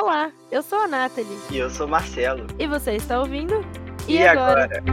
Olá, eu sou a Nathalie. E eu sou o Marcelo. E você está ouvindo? E, e agora? agora?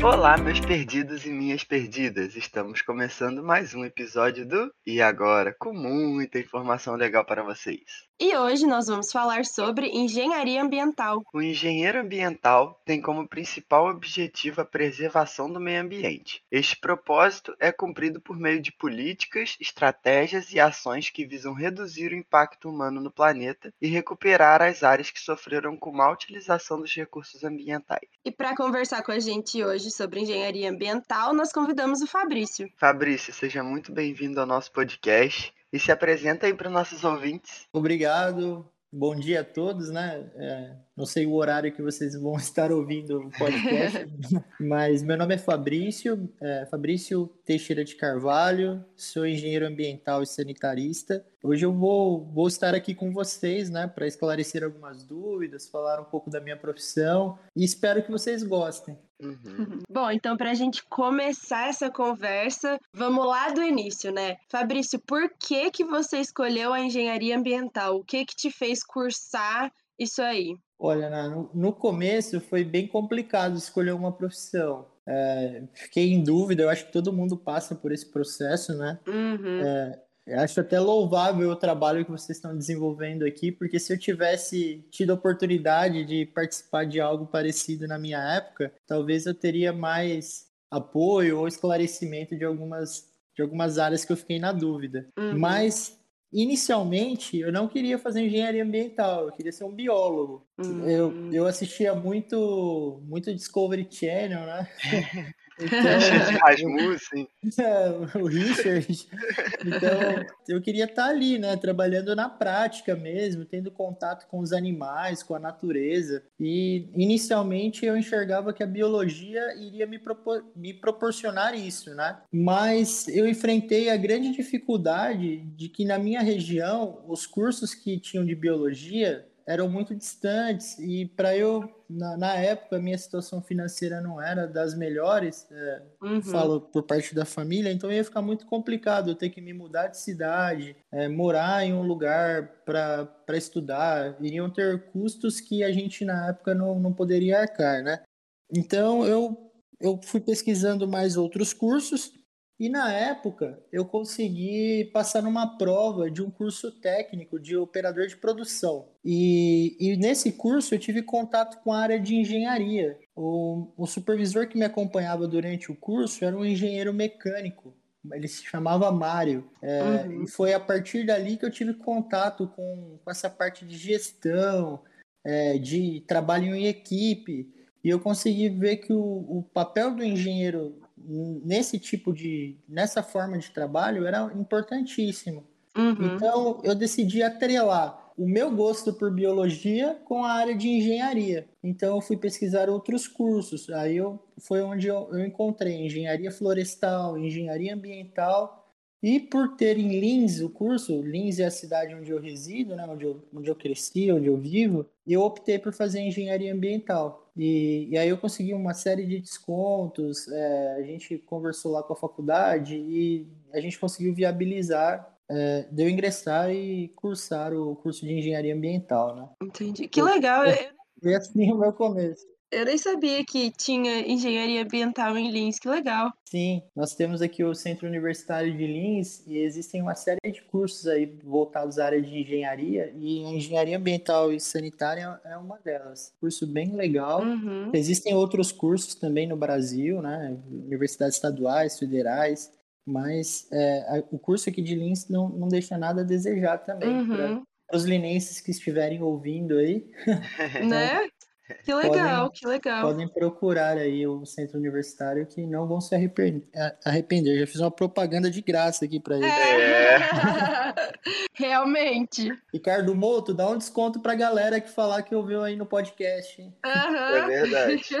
Olá, meus perdidos e minhas perdidas. Estamos começando mais um episódio do E agora, com muita informação legal para vocês. E hoje nós vamos falar sobre engenharia ambiental. O engenheiro ambiental tem como principal objetivo a preservação do meio ambiente. Este propósito é cumprido por meio de políticas, estratégias e ações que visam reduzir o impacto humano no planeta e recuperar as áreas que sofreram com má utilização dos recursos ambientais. E para conversar com a gente hoje sobre engenharia ambiental, nós convidamos o Fabrício. Fabrício, seja muito bem-vindo ao nosso podcast e se apresenta aí para os nossos ouvintes. Obrigado. Bom dia a todos, né? É, não sei o horário que vocês vão estar ouvindo o podcast, mas meu nome é Fabrício, é, Fabrício Teixeira de Carvalho, sou engenheiro ambiental e sanitarista. Hoje eu vou, vou estar aqui com vocês, né, para esclarecer algumas dúvidas, falar um pouco da minha profissão e espero que vocês gostem. Uhum. Bom, então para a gente começar essa conversa, vamos lá do início, né? Fabrício, por que que você escolheu a engenharia ambiental? O que que te fez cursar isso aí? Olha, no, no começo foi bem complicado escolher uma profissão. É, fiquei em dúvida, eu acho que todo mundo passa por esse processo, né? Uhum. É, eu acho até louvável o trabalho que vocês estão desenvolvendo aqui, porque se eu tivesse tido a oportunidade de participar de algo parecido na minha época, talvez eu teria mais apoio ou esclarecimento de algumas, de algumas áreas que eu fiquei na dúvida. Uhum. Mas, inicialmente, eu não queria fazer engenharia ambiental, eu queria ser um biólogo. Eu, eu assistia muito, muito Discovery Channel, né? Então, Rasmussen. É, o Richard. Então, eu queria estar ali, né? Trabalhando na prática mesmo, tendo contato com os animais, com a natureza. E inicialmente eu enxergava que a biologia iria me, propor me proporcionar isso, né? Mas eu enfrentei a grande dificuldade de que na minha região, os cursos que tinham de biologia eram muito distantes e para eu na, na, época minha situação financeira não era das melhores é, uhum. falo por parte da família então ia ficar muito complicado eu ter que me mudar de cidade é, morar em um lugar para estudar iriam ter custos que a gente na época não, não poderia arcar né então eu eu fui pesquisando mais outros cursos e na época eu consegui passar numa prova de um curso técnico de operador de produção. E, e nesse curso eu tive contato com a área de engenharia. O, o supervisor que me acompanhava durante o curso era um engenheiro mecânico. Ele se chamava Mário. É, uhum. E foi a partir dali que eu tive contato com, com essa parte de gestão, é, de trabalho em equipe. E eu consegui ver que o, o papel do engenheiro nesse tipo de, nessa forma de trabalho era importantíssimo. Uhum. Então eu decidi atrelar o meu gosto por biologia com a área de engenharia. Então eu fui pesquisar outros cursos. Aí eu, foi onde eu, eu encontrei engenharia florestal, engenharia ambiental e por ter em Lins o curso, Lins é a cidade onde eu resido, né, onde, eu, onde eu cresci, onde eu vivo, eu optei por fazer engenharia ambiental. E, e aí eu consegui uma série de descontos, é, a gente conversou lá com a faculdade e a gente conseguiu viabilizar é, de eu ingressar e cursar o curso de engenharia ambiental, né? Entendi. Que legal! Foi assim o meu começo. Eu nem sabia que tinha engenharia ambiental em Lins, que legal. Sim, nós temos aqui o Centro Universitário de Lins e existem uma série de cursos aí voltados à área de engenharia e a engenharia ambiental e sanitária é uma delas. Curso bem legal. Uhum. Existem outros cursos também no Brasil, né? Universidades estaduais, federais, mas é, o curso aqui de Lins não, não deixa nada a desejar também. Uhum. Para os linenses que estiverem ouvindo aí. Né? Que legal, podem, que legal. Podem procurar aí o centro universitário que não vão se arrepender. Já fiz uma propaganda de graça aqui para eles. É. Realmente. Ricardo Moto, dá um desconto pra galera que falar que ouviu aí no podcast. Uhum. É verdade.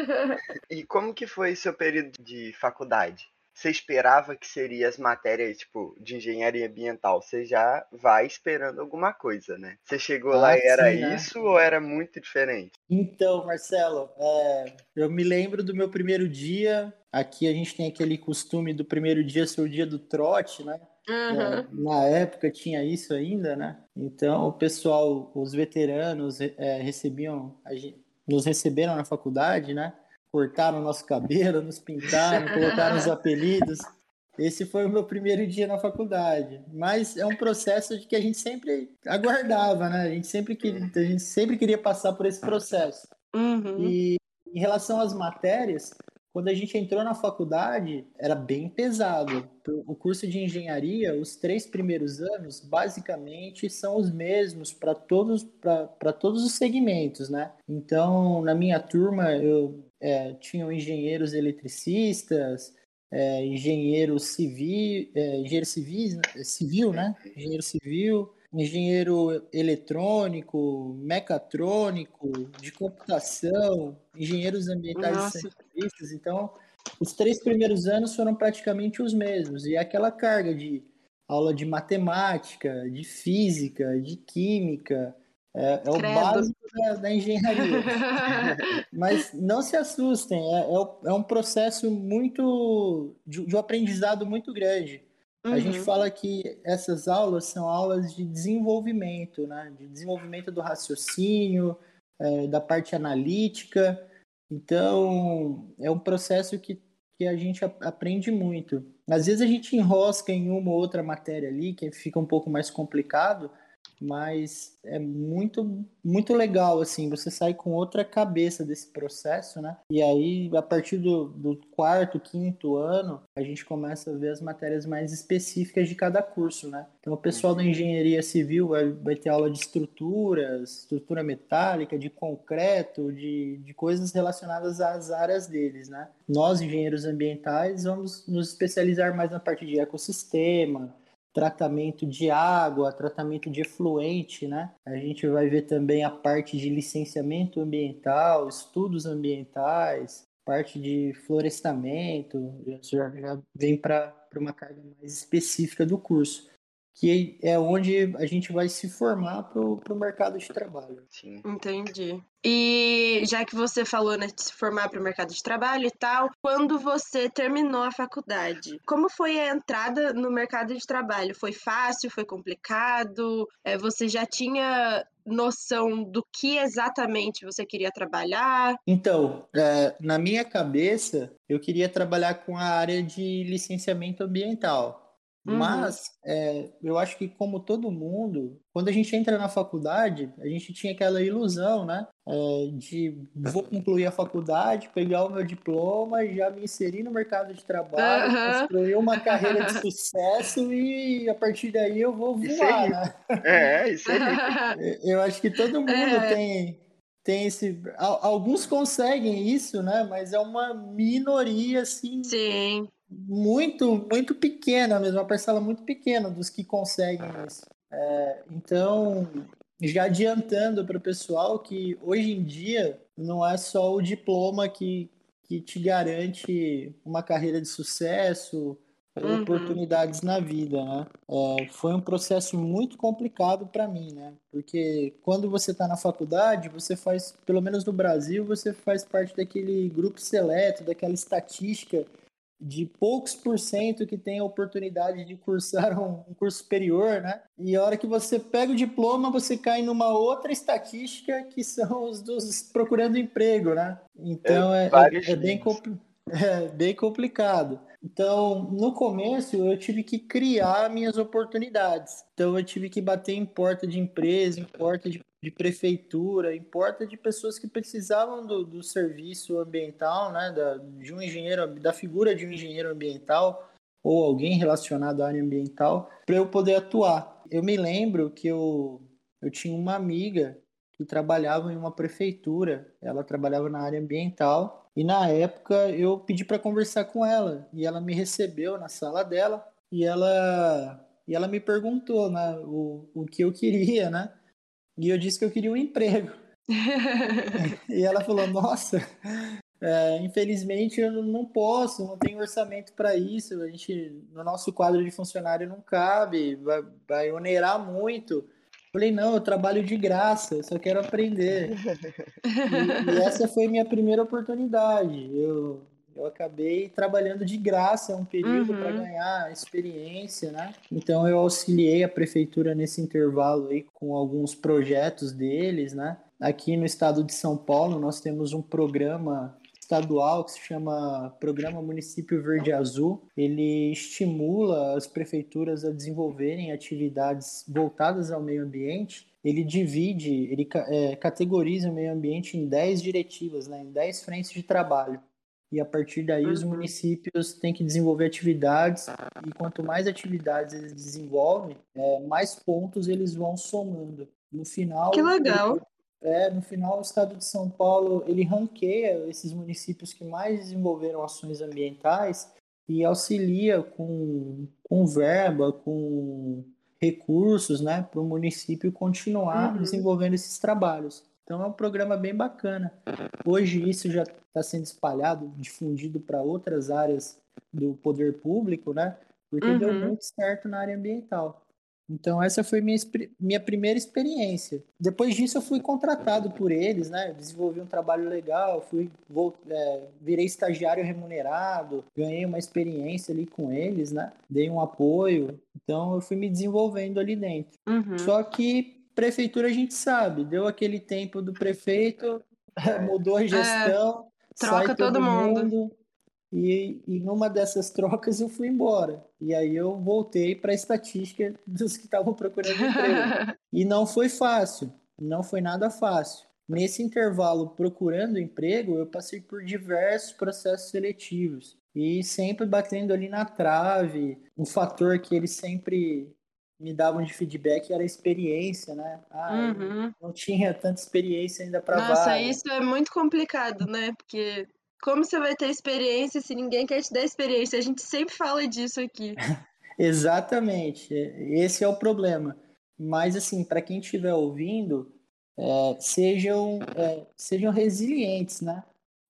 E como que foi seu período de faculdade? Você esperava que seria as matérias, tipo, de engenharia ambiental? Você já vai esperando alguma coisa, né? Você chegou ah, lá e era sim, né? isso ou era muito diferente? Então, Marcelo, é, eu me lembro do meu primeiro dia. Aqui a gente tem aquele costume do primeiro dia ser o dia do trote, né? Uhum. na época tinha isso ainda, né? Então o pessoal, os veteranos é, recebiam, nos receberam na faculdade, né? Cortaram nosso cabelo, nos pintaram, colocaram os apelidos. Esse foi o meu primeiro dia na faculdade. Mas é um processo de que a gente sempre aguardava, né? A gente sempre queria, a gente sempre queria passar por esse processo. Uhum. E em relação às matérias, quando a gente entrou na faculdade, era bem pesado. O curso de engenharia, os três primeiros anos, basicamente, são os mesmos para todos, todos os segmentos, né? Então, na minha turma, eu é, tinha engenheiros eletricistas, é, engenheiro civil, é, engenheiro civis, né? civil, né? Engenheiro civil, engenheiro eletrônico, mecatrônico, de computação, engenheiros ambientais Nossa. e sanitistas. Então, os três primeiros anos foram praticamente os mesmos. E aquela carga de aula de matemática, de física, de química, é, é o básico da, da engenharia. Mas não se assustem, é, é, é um processo muito de, de, um aprendizado muito grande. Uhum. A gente uhum. fala que essas aulas são aulas de desenvolvimento, né? de desenvolvimento do raciocínio, é, da parte analítica. Então, é um processo que, que a gente aprende muito. Às vezes a gente enrosca em uma ou outra matéria ali, que fica um pouco mais complicado, mas é muito muito legal assim você sai com outra cabeça desse processo né? E aí a partir do, do, quarto quinto ano a gente começa a ver as matérias mais específicas de cada curso né? Então o pessoal da engenharia civil vai, vai ter aula de estruturas estrutura metálica de concreto de, de coisas relacionadas às áreas deles né? Nós engenheiros ambientais vamos nos especializar mais na parte de ecossistema tratamento de água, tratamento de efluente, né? A gente vai ver também a parte de licenciamento ambiental, estudos ambientais, parte de florestamento, já, já vem para uma carga mais específica do curso que é onde a gente vai se formar para o mercado de trabalho. Sim. Entendi. E já que você falou né, de se formar para o mercado de trabalho e tal, quando você terminou a faculdade, como foi a entrada no mercado de trabalho? Foi fácil? Foi complicado? É, você já tinha noção do que exatamente você queria trabalhar? Então, é, na minha cabeça, eu queria trabalhar com a área de licenciamento ambiental. Uhum. Mas é, eu acho que, como todo mundo, quando a gente entra na faculdade, a gente tinha aquela ilusão, né? É, de vou concluir a faculdade, pegar o meu diploma e já me inserir no mercado de trabalho, uhum. construir uma carreira de sucesso e a partir daí eu vou voar, né? É, isso aí. Eu acho que todo mundo é. tem, tem esse. Alguns conseguem isso, né? Mas é uma minoria, assim. Sim muito, muito pequena mesmo, uma parcela muito pequena dos que conseguem isso. É, então, já adiantando para o pessoal que hoje em dia não é só o diploma que, que te garante uma carreira de sucesso, uhum. oportunidades na vida, né? É, foi um processo muito complicado para mim, né? Porque quando você está na faculdade, você faz, pelo menos no Brasil, você faz parte daquele grupo seleto, daquela estatística de poucos por cento que tem a oportunidade de cursar um, um, curso superior, né? E a hora que você pega o diploma, você cai numa outra estatística que são os dos procurando emprego, né? Então é, é, é bem, é bem complicado. Então, no começo, eu tive que criar minhas oportunidades. Então, eu tive que bater em porta de empresa, em porta de, de prefeitura, em porta de pessoas que precisavam do, do serviço ambiental, né, da, de um engenheiro, da figura de um engenheiro ambiental ou alguém relacionado à área ambiental, para eu poder atuar. Eu me lembro que eu, eu tinha uma amiga que trabalhava em uma prefeitura, ela trabalhava na área ambiental e na época eu pedi para conversar com ela e ela me recebeu na sala dela e ela e ela me perguntou né, o, o que eu queria, né? E eu disse que eu queria um emprego. e ela falou: Nossa, é, infelizmente eu não posso, não tenho orçamento para isso. A gente, no nosso quadro de funcionário não cabe, vai, vai onerar muito. Falei, não, eu trabalho de graça, eu só quero aprender. e, e, essa foi minha primeira oportunidade. Eu, Eu acabei trabalhando de graça um período Uhum. para ganhar experiência, né? Então eu auxiliei a prefeitura nesse intervalo aí com alguns projetos deles, né? Aqui no estado de São Paulo, nós temos um programa estadual que se chama Programa Município Verde Azul. Ele estimula as prefeituras a desenvolverem atividades voltadas ao meio ambiente. Ele divide, ele é, categoriza o meio ambiente em 10 diretivas, né, em 10 frentes de trabalho. E a partir daí os Uhum. municípios têm que desenvolver atividades, e quanto mais atividades eles desenvolvem, é, mais pontos eles vão somando. No final, Que legal. é, no final, o estado de São Paulo ele ranqueia esses municípios que mais desenvolveram ações ambientais e auxilia com, com verba, com recursos, né, para o município continuar Uhum. desenvolvendo esses trabalhos. Então é um programa bem bacana. Hoje isso já está sendo espalhado, difundido para outras áreas do poder público, né? Porque deu Uhum. muito certo na área ambiental. Então essa foi minha, minha primeira experiência. Depois disso eu fui contratado por eles, né? Desenvolvi um trabalho legal, fui vou, é, virei estagiário remunerado, ganhei uma experiência ali com eles, né? Dei um apoio. Então eu fui me desenvolvendo ali dentro. Uhum. Só que prefeitura a gente sabe, deu aquele tempo do prefeito, mudou a gestão, troca sai todo todo mundo. mundo. E, e numa dessas trocas eu fui embora. E aí eu voltei para a estatística dos que estavam procurando emprego. E não foi fácil, não foi nada fácil. Nesse intervalo procurando emprego, eu passei por diversos processos seletivos e sempre batendo ali na trave. Um fator que eles sempre me davam de feedback era experiência, né? Ah, Uhum. não tinha tanta experiência ainda para Nossa, vaga. isso é muito complicado, né? Porque como você vai ter experiência se ninguém quer te dar experiência? A gente sempre fala disso aqui. Exatamente, esse é o problema. Mas assim, para quem estiver ouvindo, é, sejam, é, sejam resilientes, né?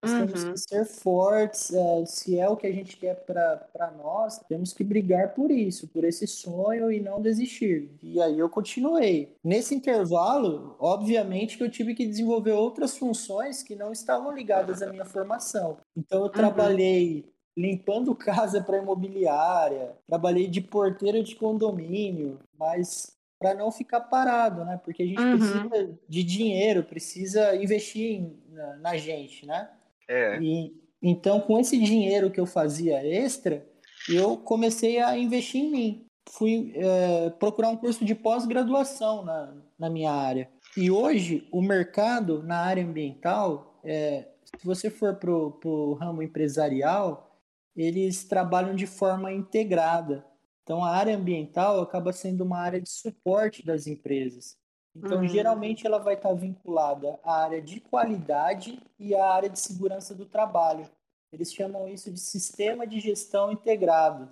Nós temos Uhum. que ser fortes, é, se é o que a gente quer para nós, temos que brigar por isso, por esse sonho e não desistir. E aí eu continuei. Nesse intervalo, obviamente que eu tive que desenvolver outras funções que não estavam ligadas à minha formação. Então eu trabalhei limpando casa para imobiliária, trabalhei de porteiro de condomínio, mas para não ficar parado, né? Porque a gente Uhum. precisa de dinheiro, precisa investir em- na, na gente, né? É, E então, com esse dinheiro que eu fazia extra, eu comecei a investir em mim. Fui é, procurar um curso de pós-graduação na, na minha área. E hoje, o mercado na área ambiental, é, se você for para o ramo empresarial, eles trabalham de forma integrada. Então, a área ambiental acaba sendo uma área de suporte das empresas. Então, Uhum. geralmente, ela vai estar vinculada à área de qualidade e à área de segurança do trabalho. Eles chamam isso de sistema de gestão integrado.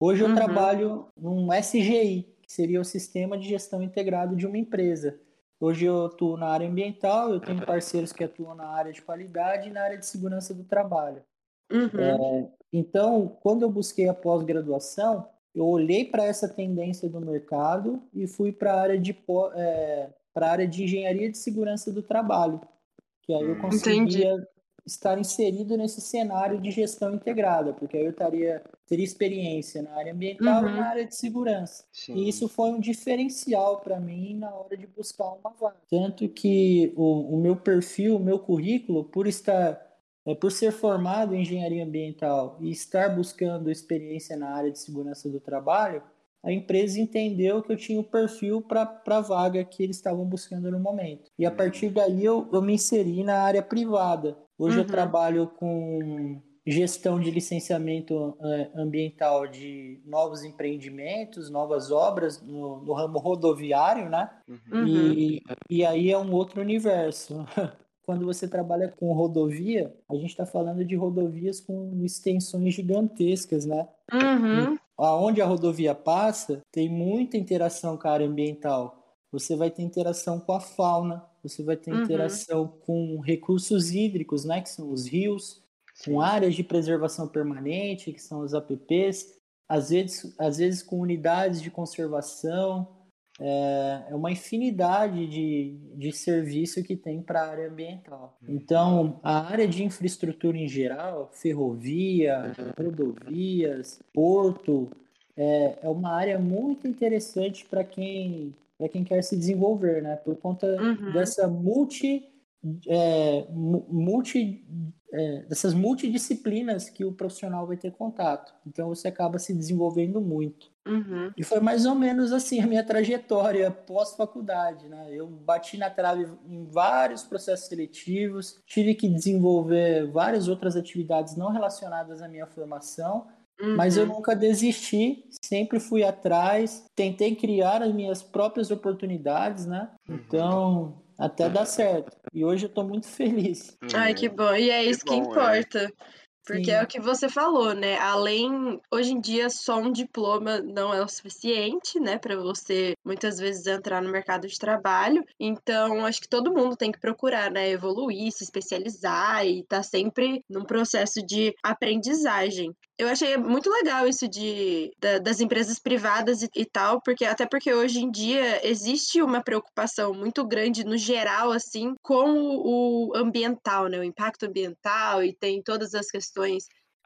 Hoje eu Uhum. trabalho num SGI, que seria o sistema de gestão integrado de uma empresa. Hoje eu atuo na área ambiental, eu tenho parceiros que atuam na área de qualidade e na área de segurança do trabalho. Uhum. Então, quando eu busquei a pós-graduação, eu olhei para essa tendência do mercado e fui para a área de é, para área de engenharia de segurança do trabalho, que aí eu Hum. conseguia estar inserido nesse cenário de gestão integrada, porque aí eu estaria teria experiência na área ambiental Uhum. e na área de segurança. sim. E isso foi um diferencial para mim na hora de buscar uma vaga. Tanto que o, o meu perfil, o meu currículo, por estar, é, por ser formado em engenharia ambiental e estar buscando experiência na área de segurança do trabalho, a empresa entendeu que eu tinha o perfil para a vaga que eles estavam buscando no momento. E a Uhum. partir daí eu, eu me inseri na área privada. Hoje eu Uhum. trabalho com gestão de licenciamento eh, ambiental de novos empreendimentos, novas obras no, no ramo rodoviário, né? Uhum. E, e aí é um outro universo. Quando você trabalha com rodovia, a gente está falando de rodovias com extensões gigantescas, né? Uhum. Aonde a rodovia passa, tem muita interação com a área ambiental. Você vai ter interação com a fauna, você vai ter Uhum. interação com recursos hídricos, né? Que são os rios, Sim. com áreas de preservação permanente, que são os APPs, às vezes, às vezes com unidades de conservação. É, é uma infinidade de, de serviço que tem para a área ambiental. Então, a área de infraestrutura em geral, ferrovia, rodovias, porto, é, é uma área muito interessante para quem, quem quer se desenvolver, né? Por conta uhum. dessa multi é, multi, é, dessas multidisciplinas que o profissional vai ter contato. Então você acaba se desenvolvendo muito. Uhum. E foi mais ou menos assim a minha trajetória pós-faculdade. Né? Eu bati na trave em vários processos seletivos, tive que desenvolver várias outras atividades não relacionadas à minha formação. Uhum. Mas eu uhum. nunca desisti, sempre fui atrás, tentei criar as minhas próprias oportunidades, né? Uhum. Então, até dar certo. E hoje eu tô muito feliz. Ai, que bom. E é isso que, que bom, é. importa. É. Porque Sim. é o que você falou, né? Além, hoje em dia, só um diploma não é o suficiente, né, para você muitas vezes entrar no mercado de trabalho. Então, acho que todo mundo tem que procurar, né, evoluir, se especializar e tá sempre num processo de aprendizagem. Eu achei muito legal isso de, da, das empresas privadas e, e, tal, porque até porque hoje em dia existe uma preocupação muito grande no geral, assim, com o, o ambiental, né? O impacto ambiental e tem todas as questões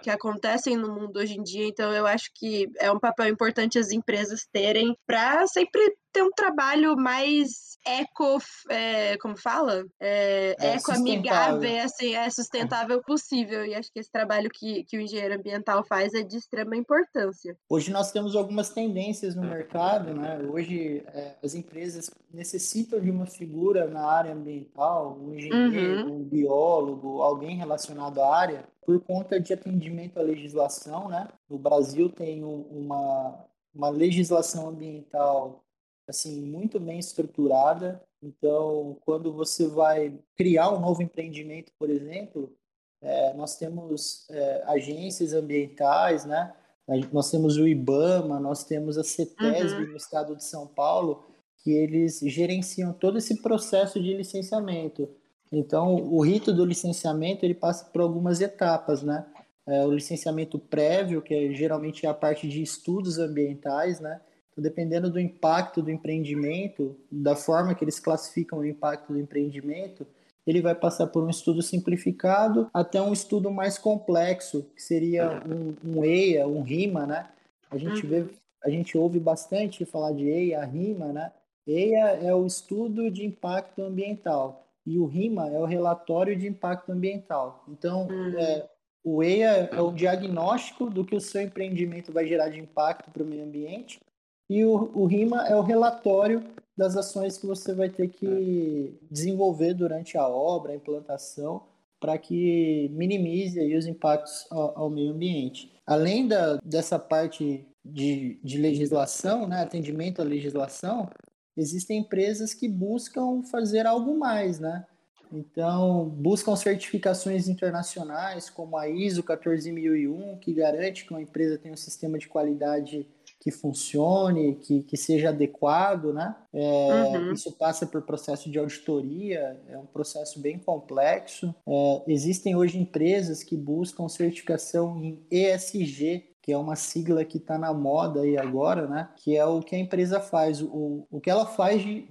que acontecem no mundo hoje em dia. Então, eu acho que é um papel importante as empresas terem para sempre ter um trabalho mais eco, é, como fala? É, é eco-amigável, assim, é sustentável possível. E acho que esse trabalho que, que o engenheiro ambiental faz é de extrema importância. Hoje nós temos algumas tendências no mercado, né? Hoje é, as empresas necessitam de uma figura na área ambiental, um engenheiro, uhum. um biólogo, alguém relacionado à área, por conta de atendimento à legislação, né? No Brasil tem uma, uma legislação ambiental assim muito bem estruturada. Então, quando você vai criar um novo empreendimento, por exemplo, é, nós temos é, agências ambientais, né? Nós temos o IBAMA, nós temos a CETESB uhum. no estado de São Paulo, que eles gerenciam todo esse processo de licenciamento. Então, o rito do licenciamento ele passa por algumas etapas, né? É, o licenciamento prévio, que é, geralmente é a parte de estudos ambientais, né? Então, dependendo do impacto do empreendimento, da forma que eles classificam o impacto do empreendimento, ele vai passar por um estudo simplificado até um estudo mais complexo, que seria um, um EIA, um RIMA, né? A gente vê, a gente ouve bastante falar de EIA, RIMA, né? EIA é o estudo de impacto ambiental e o RIMA é o relatório de impacto ambiental. Então, uhum. é, o EIA é o diagnóstico do que o seu empreendimento vai gerar de impacto para o meio ambiente e o, o RIMA é o relatório das ações que você vai ter que desenvolver durante a obra, a implantação, para que minimize aí os impactos ao, ao meio ambiente. Além da, dessa parte de, de legislação, né, atendimento à legislação, existem empresas que buscam fazer algo mais, né? Então, buscam certificações internacionais, como a ISO 14001, que garante que uma empresa tem um sistema de qualidade que funcione, que, que seja adequado, né? É, uhum. Isso passa por processo de auditoria, é um processo bem complexo. É, existem hoje empresas que buscam certificação em ESG, que é uma sigla que está na moda aí agora, né? Que é o que a empresa faz, o, o que ela faz de,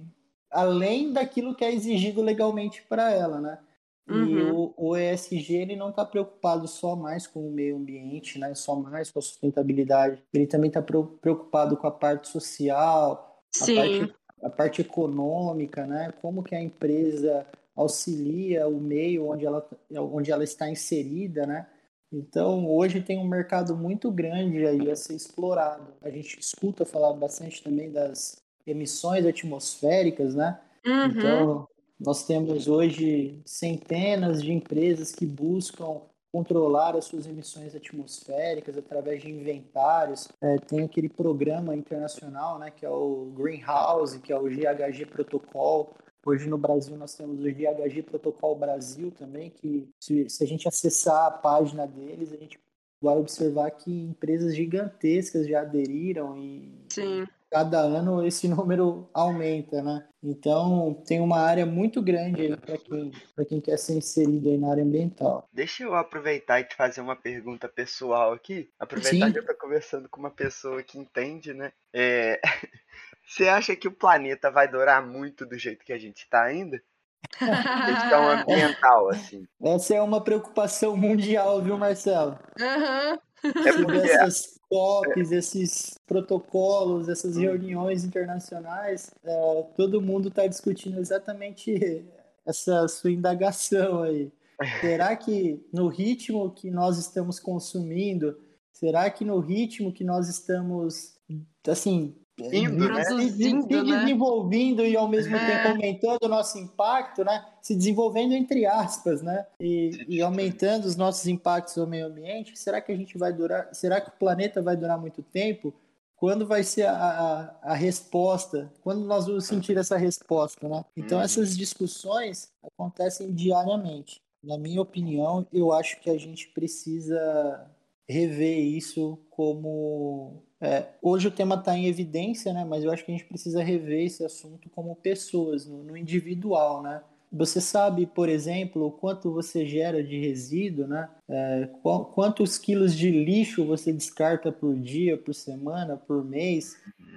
além daquilo que é exigido legalmente para ela, né? Uhum. E o, o, ESG ele não está preocupado só mais com o meio ambiente, né? só mais com a sustentabilidade. Ele também está preocupado com a parte social, a parte, a parte, econômica, né? como que a empresa auxilia o meio onde ela, onde ela está inserida, né? Então, hoje tem um mercado muito grande aí a ser explorado. A gente escuta falar bastante também das emissões atmosféricas, né? Uhum. Então, nós temos hoje centenas de empresas que buscam controlar as suas emissões atmosféricas através de inventários. É, tem aquele programa internacional, né, que é o Greenhouse, que é o GHG Protocol. Hoje no Brasil nós temos o GHG Protocol Brasil também, que se, se a gente acessar a página deles, a gente vai observar que empresas gigantescas já aderiram e Sim cada ano esse número aumenta, né? Então tem uma área muito grande aí para quem, quem quer ser inserido aí na área ambiental. Deixa eu aproveitar e te fazer uma pergunta pessoal aqui. Aproveitar Sim. que eu tô conversando com uma pessoa que entende, né? É... Você acha que o planeta vai durar muito do jeito que a gente está ainda? Questão ambiental, assim. Essa é uma preocupação mundial, viu, Marcelo? Aham. É porque essas COPs, esses protocolos, essas reuniões internacionais, é, todo mundo está discutindo exatamente essa sua indagação aí. Será que no ritmo que nós estamos consumindo, será que no ritmo que nós estamos, assim, Indo, né? se, né? desenvolvendo e ao mesmo É. tempo aumentando o nosso impacto, né? Se desenvolvendo entre aspas, né? E, e aumentando os nossos impactos ao meio ambiente, será que a gente vai durar? Será que o planeta vai durar muito tempo? Quando vai ser a, a, a resposta? Quando nós vamos sentir essa resposta, né? Então Uhum. essas discussões acontecem diariamente. Na minha opinião, eu acho que a gente precisa rever isso como. É, hoje o tema está em evidência, né? Mas eu acho que a gente precisa rever esse assunto como pessoas, no, no individual, né? Você sabe, por exemplo, o quanto você gera de resíduo, né? É, qu- quantos quilos de lixo você descarta por dia, por semana, por mês?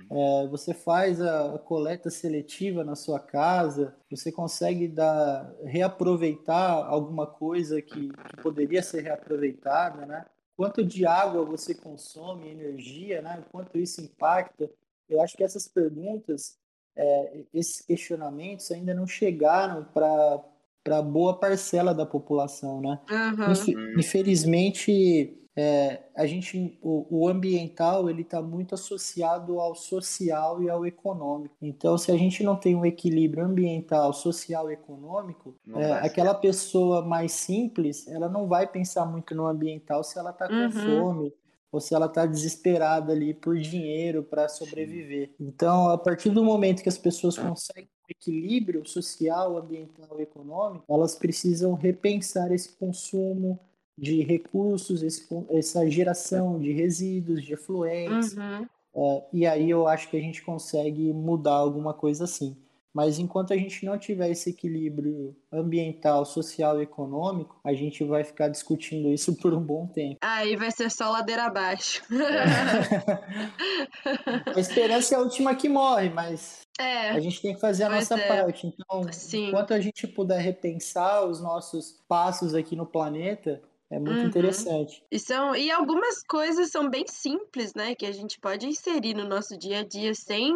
É, você faz a, a coleta seletiva na sua casa, você consegue dar, reaproveitar alguma coisa que, que poderia ser reaproveitada, né? Quanto de água você consome, energia, né? Quanto isso impacta? Eu acho que essas perguntas, é, esses questionamentos ainda não chegaram para boa parcela da população, né? Aham. Infe- Hum. Infelizmente, é, a gente, o, o ambiental ele está muito associado ao social e ao econômico. Então, se a gente não tem um equilíbrio ambiental, social e econômico, é, aquela pessoa mais simples, ela não vai pensar muito no ambiental se ela está com Uhum. fome ou se ela está desesperada ali por dinheiro para sobreviver. Então, a partir do momento que as pessoas conseguem um equilíbrio social, ambiental e econômico, elas precisam repensar esse consumo de recursos, esse essa geração de resíduos, de efluentes, Uhum. é, e aí eu acho que a gente consegue mudar alguma coisa assim. Mas enquanto a gente não tiver esse equilíbrio ambiental, social e econômico, a gente vai ficar discutindo isso por um bom tempo. Aí vai ser só ladeira abaixo. A esperança é a última que morre, mas é, a gente tem que fazer a nossa é. parte. Então, Sim. enquanto a gente puder repensar os nossos passos aqui no planeta, é muito Uhum. interessante. E, são, e algumas coisas são bem simples, né? Que a gente pode inserir no nosso dia a dia sem.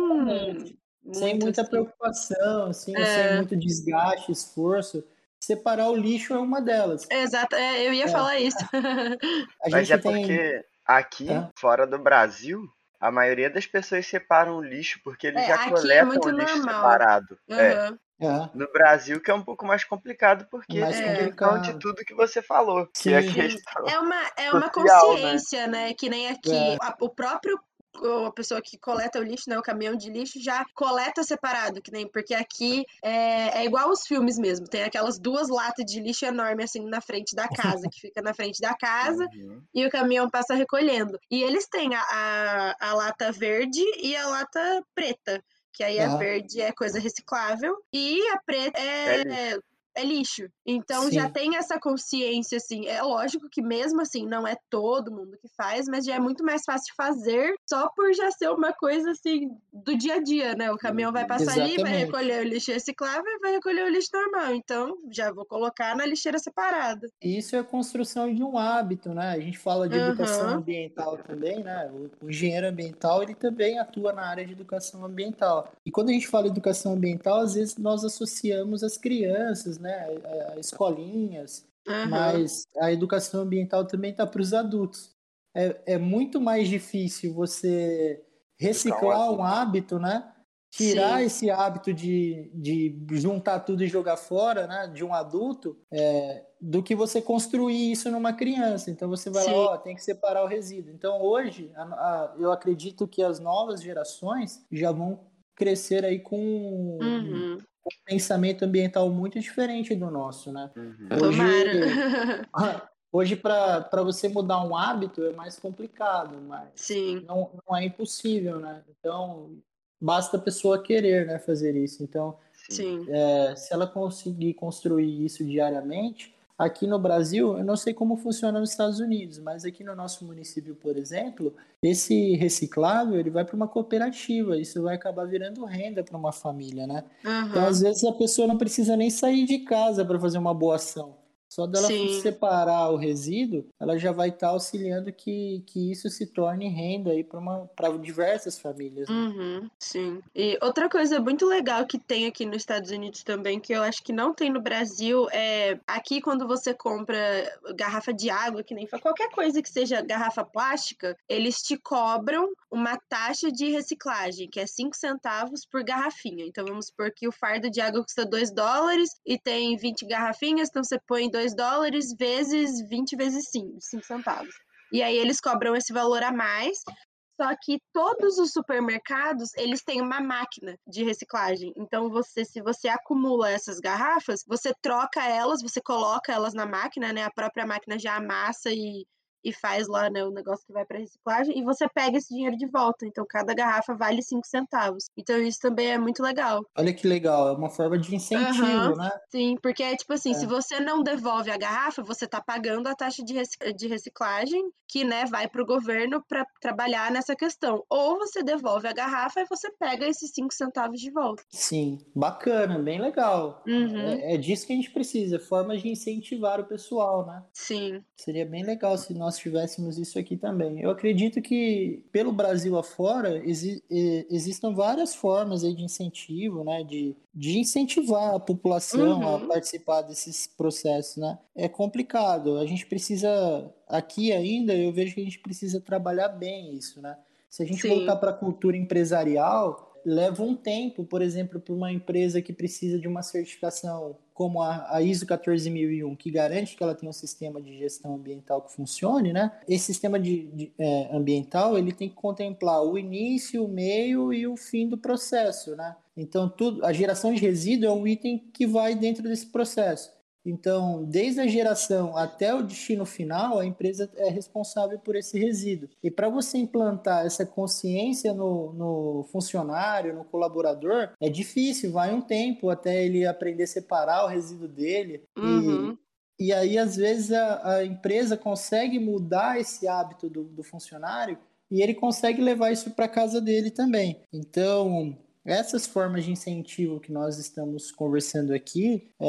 Sem muita assim. preocupação, assim, É. sem muito desgaste, esforço. Separar o lixo é uma delas. Exato, é, eu ia É. falar isso. A Mas é tem. porque aqui, fora do Brasil, a maioria das pessoas separam o lixo porque eles É, já é coletam muito o lixo normal. separado. É. É, No Brasil, que é um pouco mais complicado, porque Mais questão complicado. de tudo que você falou. Que é questão. É uma, é uma Social, né? consciência, né? Que nem aqui. É. o próprio. A pessoa que coleta o lixo, né? O caminhão de lixo já coleta separado, que nem porque aqui é, é igual os filmes mesmo. Tem aquelas duas latas de lixo enormes assim na frente da casa, que fica na frente da casa, Uhum. e o caminhão passa recolhendo. E eles têm a, a, a lata verde e a lata preta. Que aí a Aham. verde é coisa reciclável e a preta É é, é lixo. Então já Sim. tem essa consciência, assim. É lógico que mesmo assim não é todo mundo que faz, mas já é muito mais fácil de fazer só por já ser uma coisa assim do dia a dia, né? O caminhão vai passar ali, vai Exatamente. recolher o lixo reciclável e vai recolher o lixo normal. Então já vou colocar na lixeira separada. Isso é a construção de um hábito, né? A gente fala de educação Aham. ambiental também, né? O, engenheiro ambiental, ele também atua na área de educação ambiental. E quando a gente fala educação ambiental, às vezes nós associamos as crianças, né? Escolinhas, Aham. mas a educação ambiental também está para os adultos. É, é muito mais difícil você reciclar um hábito, né? Tirar Sim. esse hábito de, de juntar tudo e jogar fora, né? De um adulto, é, do que você construir isso numa criança. Então você vai Sim. lá, ó, tem que separar o resíduo. Então hoje, a- a- eu acredito que as novas gerações já vão crescer aí com Uhum. Um pensamento ambiental muito diferente do nosso, né? Uhum. Tomara. Hoje, para você mudar um hábito é mais complicado, mas Sim. não, não é impossível, né? Então, basta a pessoa querer né, fazer isso. Então, Sim. é, se ela conseguir construir isso diariamente, Aqui no Brasil, eu não sei como funciona nos Estados Unidos, mas aqui no nosso município, por exemplo, esse reciclável ele vai para uma cooperativa, isso vai acabar virando renda para uma família, né? Uhum. Então, às vezes, a pessoa não precisa nem sair de casa para fazer uma boa ação. Só dela Sim. separar o resíduo, ela já vai estar tá auxiliando que, que isso se torne renda aí para diversas famílias. Né? Uhum, sim. E outra coisa muito legal que tem aqui nos Estados Unidos também, que eu acho que não tem no Brasil, é aqui quando você compra garrafa de água, que nem qualquer coisa que seja garrafa plástica, eles te cobram uma taxa de reciclagem, que é 5 centavos por garrafinha. Então vamos supor que o fardo de água custa 2 dólares e tem 20 garrafinhas, então você põe 2 dólares vezes 20 vezes 5, 5 centavos. E aí eles cobram esse valor a mais, só que todos os supermercados, eles têm uma máquina de reciclagem. Então você, se você acumula essas garrafas, você troca elas, você coloca elas na máquina, né? A própria máquina já amassa e e faz lá né, o negócio que vai para reciclagem e você pega esse dinheiro de volta. Então cada garrafa vale 5 centavos. Então isso também é muito legal. Olha que legal, é uma forma de incentivo, uhum, né? Sim, porque é tipo assim, é. se você não devolve a garrafa, você tá pagando a taxa de, rec de reciclagem que né, vai para o governo para trabalhar nessa questão. Ou você devolve a garrafa e você pega esses 5 centavos de volta. Sim, bacana, bem legal. Uhum. É, é disso que a gente precisa, formas de incentivar o pessoal, né? Sim. Seria bem legal se nós nós tivéssemos isso aqui também. Eu acredito que pelo Brasil afora exi existam várias formas aí de incentivo, né, de, de incentivar a população uhum. a participar desses processos, né? É complicado. A gente precisa aqui ainda, eu vejo que a gente precisa trabalhar bem isso, né? Se a gente Sim. voltar para a cultura empresarial, leva um tempo, por exemplo, para uma empresa que precisa de uma certificação como a, a, ISO 14001, que garante que ela tem um sistema de gestão ambiental que funcione, né? Esse sistema de, de é, ambiental ele tem que contemplar o início, o meio e o fim do processo, né? Então, tudo, a geração de resíduo é um item que vai dentro desse processo. Então, desde a geração até o destino final, a empresa é responsável por esse resíduo. E para você implantar essa consciência no, no, funcionário, no colaborador, é difícil, vai um tempo até ele aprender a separar o resíduo dele. Uhum. E, e aí, às vezes, a, a, empresa consegue mudar esse hábito do, do funcionário e ele consegue levar isso para casa dele também. Então, essas formas de incentivo que nós estamos conversando aqui, é,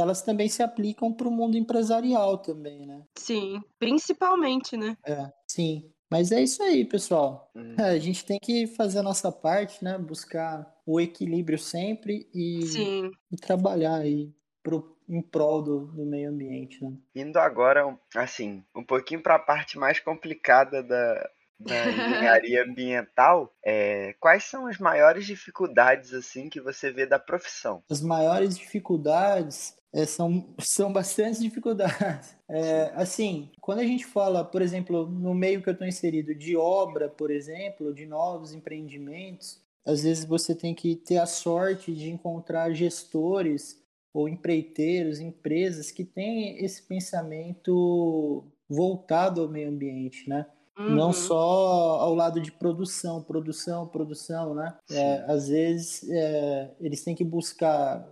elas também se aplicam para o mundo empresarial também, né? Sim, principalmente, né? É, sim. Mas é isso aí, pessoal. Hum. É, a gente tem que fazer a nossa parte, né? Buscar o equilíbrio sempre e, e trabalhar aí pro, em prol do, do meio ambiente, né? Indo agora, assim, um pouquinho para a parte mais complicada da, da engenharia ambiental, é, quais são as maiores dificuldades assim que você vê da profissão? As maiores dificuldades é, são, são bastante dificuldades. É, assim, quando a gente fala, por exemplo, no meio que eu estou inserido, de obra, por exemplo, de novos empreendimentos, às vezes você tem que ter a sorte de encontrar gestores ou empreiteiros, empresas que têm esse pensamento voltado ao meio ambiente, né? Uhum. Não só ao lado de produção, produção, produção, né? É, às vezes é, eles têm que buscar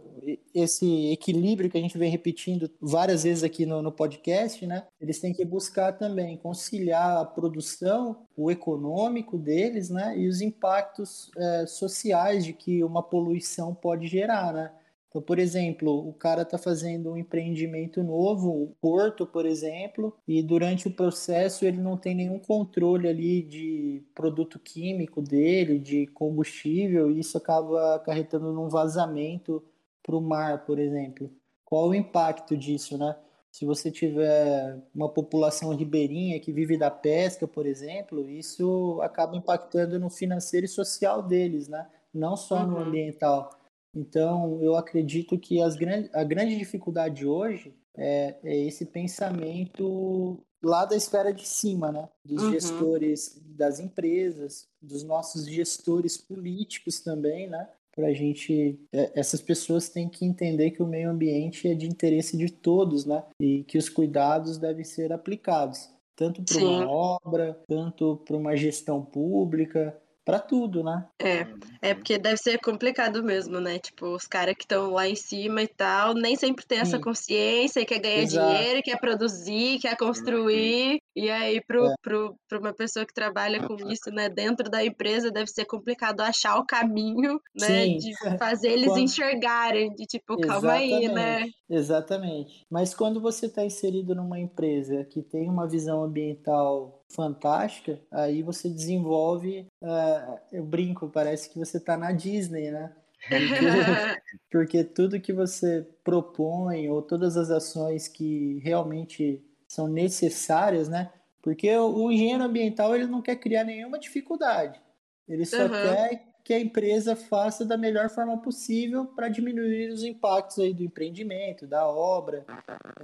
esse equilíbrio que a gente vem repetindo várias vezes aqui no, no podcast, né? Eles têm que buscar também conciliar a produção, o econômico deles, né? E os impactos é, sociais de que uma poluição pode gerar, né? Então, por exemplo, o cara está fazendo um empreendimento novo, o porto, por exemplo, e durante o processo ele não tem nenhum controle ali de produto químico dele, de combustível, e isso acaba acarretando num vazamento para o mar, por exemplo. Qual o impacto disso, né? Se você tiver uma população ribeirinha que vive da pesca, por exemplo, isso acaba impactando no financeiro e social deles, né? Não só uhum. no ambiental. Então, eu acredito que as, a grande dificuldade hoje é, é, esse pensamento lá da esfera de cima, né? Dos uhum. gestores das empresas, dos nossos gestores políticos também, né? Para a gente, é, essas pessoas têm que entender que o meio ambiente é de interesse de todos, né? E que os cuidados devem ser aplicados, tanto para uma obra, tanto para uma gestão pública, para tudo, né? É, é porque deve ser complicado mesmo, né? Tipo, os caras que estão lá em cima e tal, nem sempre tem essa consciência, quer ganhar Exato. dinheiro, quer produzir, quer construir. E aí, pro, é. pro, pro uma pessoa que trabalha com isso, né, dentro da empresa, deve ser complicado achar o caminho, né? Sim. De fazer eles quando... enxergarem, de tipo, calma Exatamente. aí, né? Exatamente. Mas quando você está inserido numa empresa que tem uma visão ambiental fantástica, aí você desenvolve. Uh, eu brinco, parece que você está na Disney, né? Porque, porque, tudo que você propõe ou todas as ações que realmente são necessárias, né? Porque o, engenheiro ambiental ele não quer criar nenhuma dificuldade. Ele só uhum. quer que a empresa faça da melhor forma possível para diminuir os impactos aí do empreendimento, da obra.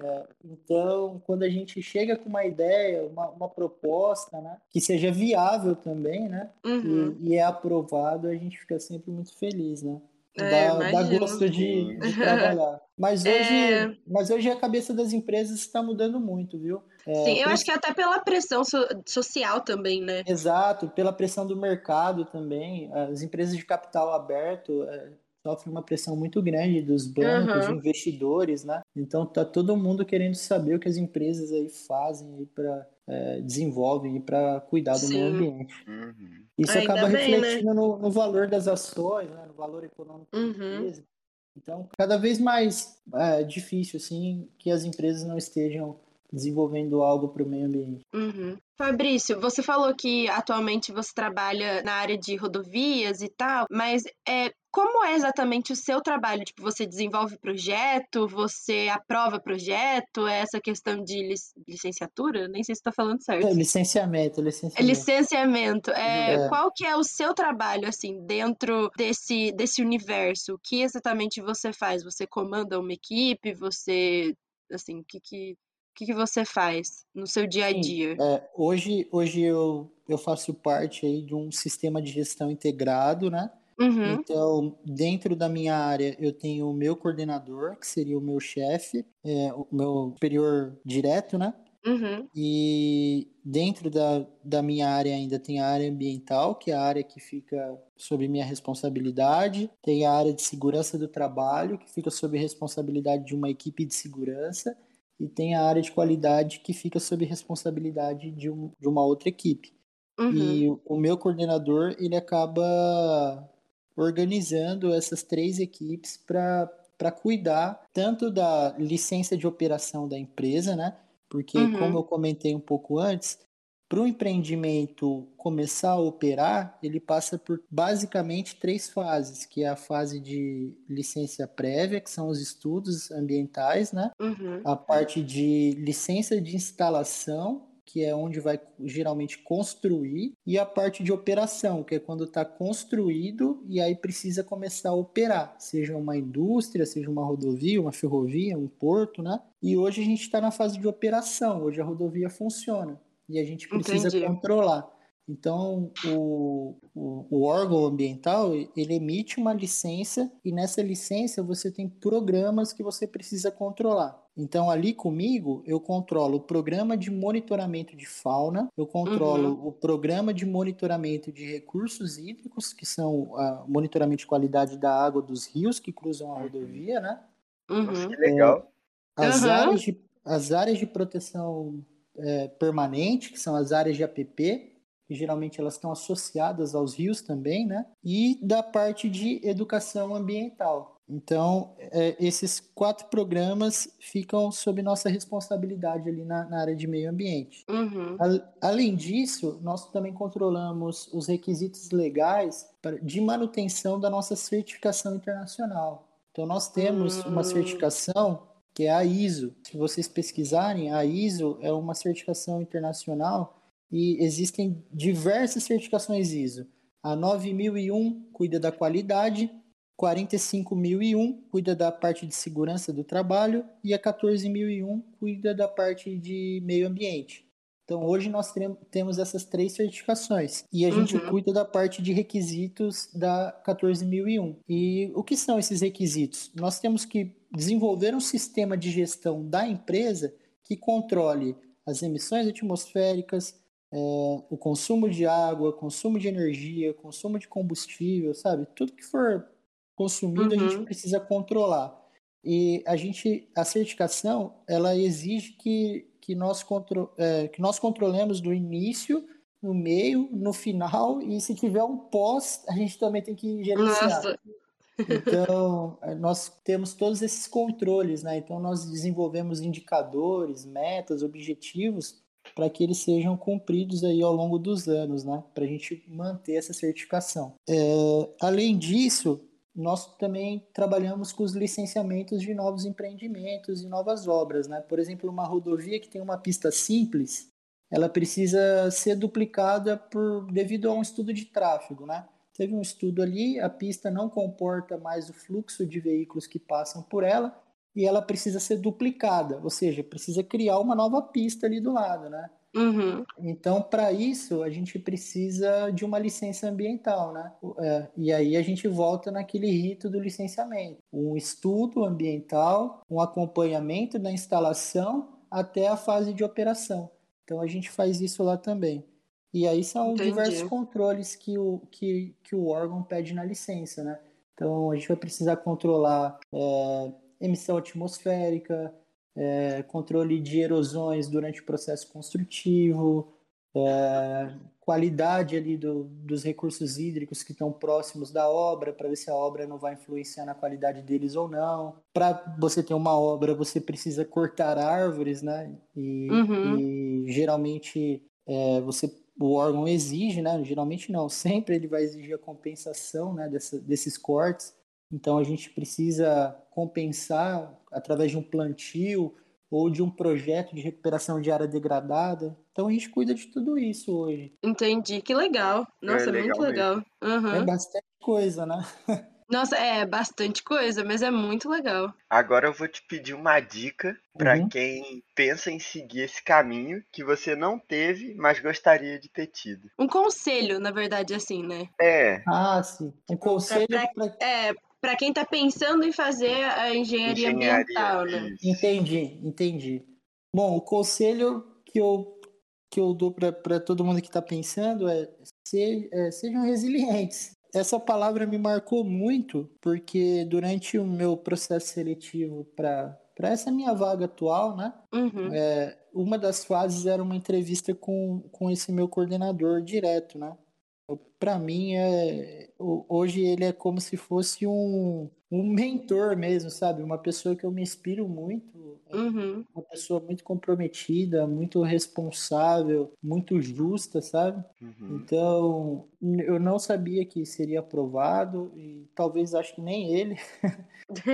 É, então, quando a gente chega com uma ideia, uma, uma proposta, né, que seja viável também, né, uhum. e, e, é aprovado, a gente fica sempre muito feliz, né. É, dá, dá, gosto de, de trabalhar. Mas hoje, é... mas hoje a cabeça das empresas está mudando muito, viu? É, Sim, eu acho que até pela pressão so social também, né? Exato, pela pressão do mercado também. As empresas de capital aberto é, sofrem uma pressão muito grande dos bancos, uhum. investidores, né? Então tá todo mundo querendo saber o que as empresas aí fazem para é, desenvolvem para cuidar do Sim. meio ambiente. Uhum. Isso Ainda acaba bem, né? refletindo né? no, no, valor das ações, né? no valor econômico uhum. da empresa. Então, cada vez mais é, difícil assim que as empresas não estejam desenvolvendo algo para o meio ambiente. Uhum. Fabrício, você falou que atualmente você trabalha na área de rodovias e tal, mas é, como é exatamente o seu trabalho? Tipo, você desenvolve projeto, você aprova projeto, é essa questão de lic licenciatura? Nem sei se estou falando certo. É, licenciamento, licenciamento. Licenciamento. É, é. Qual que é o seu trabalho, assim, dentro desse, desse universo? O que exatamente você faz? Você comanda uma equipe? Você, assim, o que que o que, que você faz no seu dia a dia? É, hoje hoje eu, eu faço parte aí de um sistema de gestão integrado, né? Uhum. Então, dentro da minha área, eu tenho o meu coordenador, que seria o meu chefe, é, o meu superior direto, né? Uhum. E dentro da, da minha área ainda tem a área ambiental, que é a área que fica sob minha responsabilidade. Tem a área de segurança do trabalho, que fica sob responsabilidade de uma equipe de segurança e tem a área de qualidade que fica sob responsabilidade de, um, de uma outra equipe. Uhum. E o meu coordenador, ele acaba organizando essas três equipes para cuidar tanto da licença de operação da empresa, né? Porque, uhum. como eu comentei um pouco antes, para o empreendimento começar a operar, ele passa por basicamente três fases, que é a fase de licença prévia, que são os estudos ambientais, né? Uhum. A parte de licença de instalação, que é onde vai geralmente construir, e a parte de operação, que é quando está construído e aí precisa começar a operar, seja uma indústria, seja uma rodovia, uma ferrovia, um porto, né? E hoje a gente está na fase de operação, hoje a rodovia funciona e a gente precisa Entendi. controlar. Então, o, o, o, órgão ambiental, ele emite uma licença e nessa licença você tem programas que você precisa controlar. Então, ali comigo, eu controlo o programa de monitoramento de fauna, eu controlo uhum. o programa de monitoramento de recursos hídricos, que são o monitoramento de qualidade da água dos rios que cruzam a rodovia, né? Uhum. Que legal. As, uhum. áreas de, as áreas de proteção é, permanente, que são as áreas de APP, que geralmente elas estão associadas aos rios também, né? E da parte de educação ambiental. Então, é, esses quatro programas ficam sob nossa responsabilidade ali na, na área de meio ambiente. Uhum. A, além disso, nós também controlamos os requisitos legais pra, de manutenção da nossa certificação internacional. Então, nós temos uhum. uma hum. certificação que é a ISO. Se vocês pesquisarem, a ISO é uma certificação internacional e existem diversas certificações ISO. A 9001 cuida da qualidade, 45001 cuida da parte de segurança do trabalho e a 14001 cuida da parte de meio ambiente. Então, hoje nós temos essas três certificações e a uhum. gente cuida da parte de requisitos da 14001. E o que são esses requisitos? Nós temos que desenvolver um sistema de gestão da empresa que controle as emissões atmosféricas, é, o consumo de água, consumo de energia, consumo de combustível, sabe? Tudo que for consumido uhum. a gente uhum. precisa controlar. E a gente, a certificação, ela exige que, que, nós, contro, é, que nós controlemos do início, no meio, no final, e se tiver um pós, a gente também tem que gerenciar. Nossa. Então, é, nós temos todos esses controles, né? Então, nós desenvolvemos indicadores, metas, objetivos para que eles sejam cumpridos aí ao longo dos anos, né? Para a gente manter essa certificação. É, além disso, nós também trabalhamos com os licenciamentos de novos empreendimentos e novas obras, né? Por exemplo, uma rodovia que tem uma pista simples, ela precisa ser duplicada por devido a um estudo de tráfego, né? Teve um estudo ali, a pista não comporta mais o fluxo de veículos que passam por ela e ela precisa ser duplicada, ou seja, precisa criar uma nova pista ali do lado, né? Uhum. Então, para isso, a gente precisa de uma licença ambiental, né? É, e aí a gente volta naquele rito do licenciamento: um estudo ambiental, um acompanhamento da instalação até a fase de operação. Então, a gente faz isso lá também. E aí são Entendi. diversos controles que o, que, que o órgão pede na licença, né? Então, a gente vai precisar controlar é, emissão atmosférica, é, controle de erosões durante o processo construtivo, é, qualidade ali do, dos recursos hídricos que estão próximos da obra, para ver se a obra não vai influenciar na qualidade deles ou não. Para você ter uma obra, você precisa cortar árvores, né? E, uhum. e geralmente é, você o órgão exige, né? Geralmente não, sempre ele vai exigir a compensação, né? Dessa, desses cortes. Então a gente precisa compensar através de um plantio ou de um projeto de recuperação de área degradada. Então a gente cuida de tudo isso hoje. Entendi, que legal. Nossa, é, legal muito legal. Uhum. É bastante coisa, né? Nossa, é bastante coisa, mas é muito legal. Agora eu vou te pedir uma dica para uhum. quem pensa em seguir esse caminho que você não teve, mas gostaria de ter tido. Um conselho, na verdade, assim, né? É. Ah, sim. Um conselho pra, pra... É, para quem está pensando em fazer a engenharia, engenharia ambiental, né? Entendi, entendi. Bom, o conselho que eu, que eu dou para todo mundo que está pensando é, se, é sejam resilientes. Essa palavra me marcou muito porque durante o meu processo seletivo para para essa minha vaga atual, né? Uhum. É, uma das fases era uma entrevista com, com esse meu coordenador direto, né? Para mim, é, hoje ele é como se fosse um, um mentor mesmo, sabe? Uma pessoa que eu me inspiro muito. Uhum. Uma pessoa muito comprometida, muito responsável, muito justa, sabe? Uhum. Então, eu não sabia que seria aprovado e talvez acho que nem ele.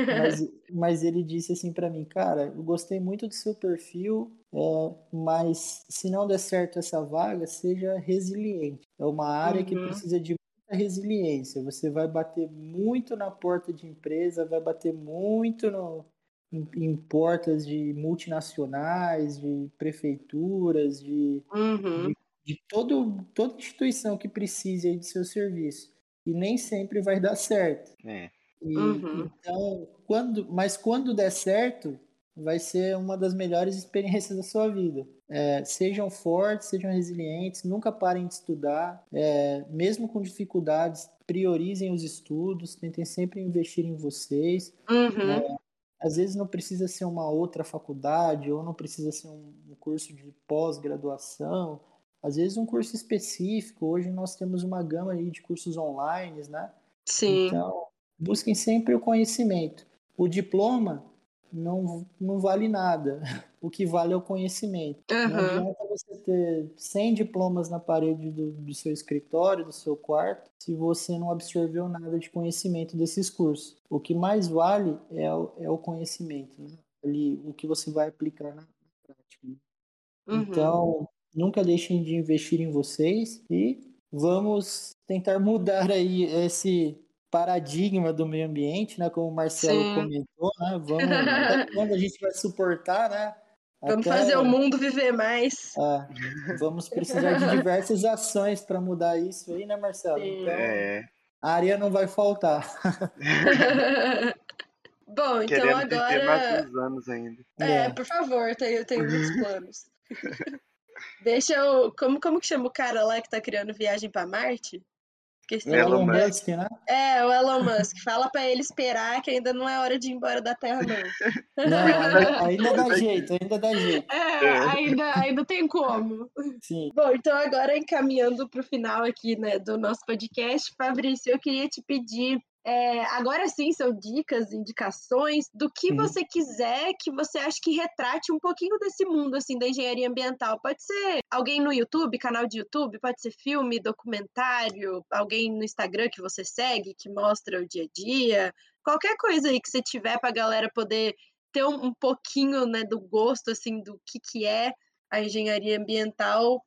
mas, mas ele disse assim para mim, cara, eu gostei muito do seu perfil, é, mas se não der certo essa vaga, seja resiliente. É uma área uhum. que precisa de muita resiliência. Você vai bater muito na porta de empresa, vai bater muito no, em, portas de multinacionais, de prefeituras, de, uhum. de, de todo, toda instituição que precise de seu serviço. E nem sempre vai dar certo. É. E, uhum. Então, quando, mas quando der certo, vai ser uma das melhores experiências da sua vida. É, sejam fortes, sejam resilientes, nunca parem de estudar, é, mesmo com dificuldades, priorizem os estudos, tentem sempre investir em vocês. Uhum. É, às vezes não precisa ser uma outra faculdade ou não precisa ser um, curso de pós-graduação. Às vezes um curso específico. Hoje nós temos uma gama aí de cursos online, né? Sim. Então, busquem sempre o conhecimento. O diploma não, não vale nada. O que vale é o conhecimento. Uhum. Não adianta você ter 100 diplomas na parede do, do seu escritório, do seu quarto, se você não absorveu nada de conhecimento desses cursos. O que mais vale é o, é o conhecimento, né? Ali, o que você vai aplicar na prática. Né? Uhum. Então, nunca deixem de investir em vocês e vamos tentar mudar aí esse paradigma do meio ambiente, né? Como o Marcelo Sim. comentou, né? Vamos, até quando a gente vai suportar, né? Vamos até, fazer o mundo viver mais. É, vamos precisar de diversas ações para mudar isso aí, né, Marcelo? Sim. Então, é. a área não vai faltar. Bom, então Queremos agora. Ter mais uns anos ainda. É, é. por favor, eu tenho, eu tenho muitos planos. Deixa eu. Como, como que chama o cara lá que tá criando viagem pra Marte? Esqueci. Elon, Elon Musk, né? É, o Elon Musk. Fala pra ele esperar que ainda não é hora de ir embora da Terra, não. Não, ainda, ainda dá jeito, ainda dá jeito. É, ainda, ainda tem como. Sim. Bom, então agora encaminhando pro final aqui, né, do nosso podcast, Fabrício, eu queria te pedir é, agora sim, são dicas, indicações do que você quiser que você acha que retrate um pouquinho desse mundo assim da engenharia ambiental. Pode ser alguém no YouTube, canal de YouTube, pode ser filme, documentário, alguém no Instagram que você segue que mostra o dia a dia, qualquer coisa aí que você tiver para a galera poder ter um, um pouquinho né, do gosto assim do que, que é a engenharia ambiental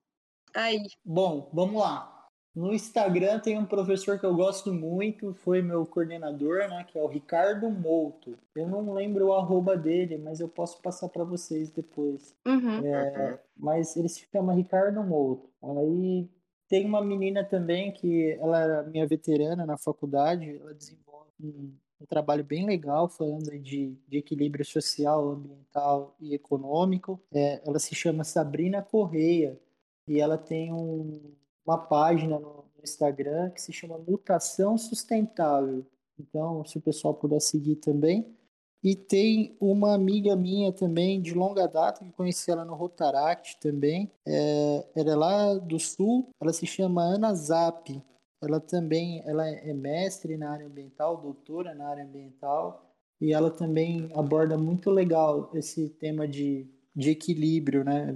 aí. Bom, vamos lá. No Instagram tem um professor que eu gosto muito, foi meu coordenador, né, que é o Ricardo Mouto. Eu não lembro o arroba dele, mas eu posso passar para vocês depois. Uhum. É, mas ele se chama Ricardo Mouto. Aí tem uma menina também que ela era minha veterana na faculdade, ela desenvolve um, um trabalho bem legal falando de, de equilíbrio social, ambiental e econômico. É, ela se chama Sabrina Correia e ela tem um uma página no Instagram que se chama Mutação Sustentável. Então, se o pessoal puder seguir também. E tem uma amiga minha também, de longa data, que conheci ela no Rotaract também. É, ela é lá do Sul, ela se chama Ana Zap. Ela também ela é mestre na área ambiental, doutora na área ambiental. E ela também aborda muito legal esse tema de de equilíbrio, né?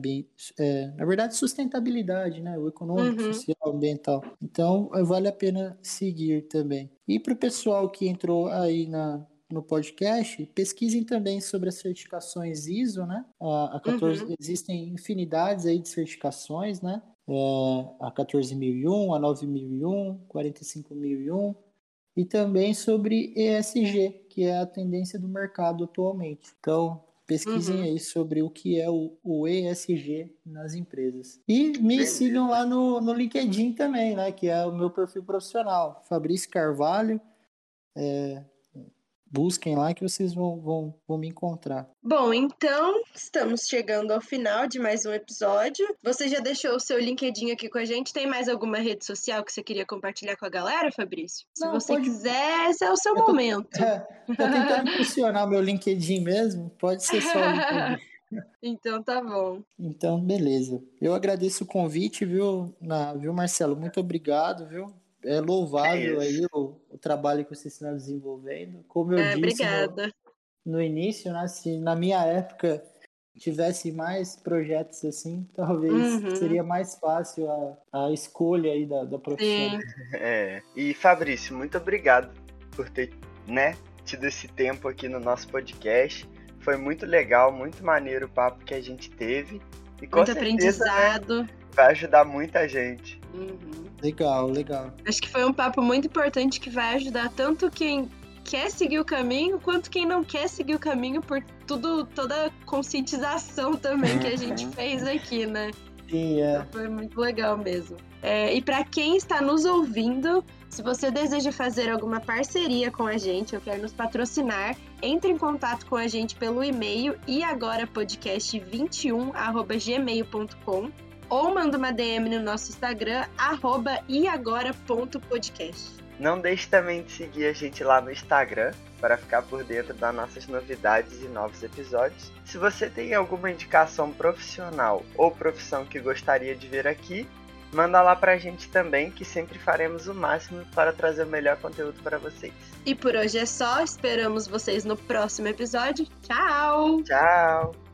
É, na verdade, sustentabilidade, né? O econômico, uhum. social, ambiental. Então, eh, vale a pena seguir também. E para o pessoal que entrou aí na, no podcast, pesquisem também sobre as certificações ISO, né? A, a 14, uhum. Existem infinidades aí de certificações, né? É, a 14001, a 9001, 45001 e também sobre ESG, que é a tendência do mercado atualmente. Então, Pesquisem uhum. aí sobre o que é o, o, ESG nas empresas. E me Beleza. sigam lá no, no LinkedIn também, né? Que é o meu perfil profissional. Fabrício Carvalho. É, busquem lá que vocês vão, vão, vão me encontrar. Bom, então estamos chegando ao final de mais um episódio. Você já deixou o seu LinkedIn aqui com a gente? Tem mais alguma rede social que você queria compartilhar com a galera, Fabrício? Se Não, você pode... quiser, esse é o seu tô, momento. É, tô tentando funcionar meu LinkedIn mesmo, pode ser só o LinkedIn. Então tá bom. Então, beleza. Eu agradeço o convite, viu, na, viu, Marcelo? Muito obrigado, viu? é louvável é aí o, o, trabalho que vocês estão desenvolvendo. Como eu é, disse no, no, início, né, se na minha época tivesse mais projetos assim, talvez uhum. seria mais fácil a, a escolha aí da, da profissão. Sim. É. E Fabrício, muito obrigado por ter, né, tido esse tempo aqui no nosso podcast. Foi muito legal, muito maneiro o papo que a gente teve. E com muito certeza, né, aprendizado. Né, vai ajudar muita gente. Uhum. Legal, legal. Acho que foi um papo muito importante que vai ajudar tanto quem quer seguir o caminho, quanto quem não quer seguir o caminho por tudo, toda a conscientização também que a gente uhum. fez aqui, né? Sim, é. Então foi muito legal mesmo. É, e para quem está nos ouvindo, se você deseja fazer alguma parceria com a gente ou quer nos patrocinar, entre em contato com a gente pelo e-mail e agora podcast21@gmail.com ou manda uma DM no nosso Instagram, arroba iagora.podcast. Não deixe também de seguir a gente lá no Instagram para ficar por dentro das nossas novidades e novos episódios. Se você tem alguma indicação profissional ou profissão que gostaria de ver aqui, manda lá pra gente também, que sempre faremos o máximo para trazer o melhor conteúdo para vocês. E por hoje é só, esperamos vocês no próximo episódio. Tchau! Tchau!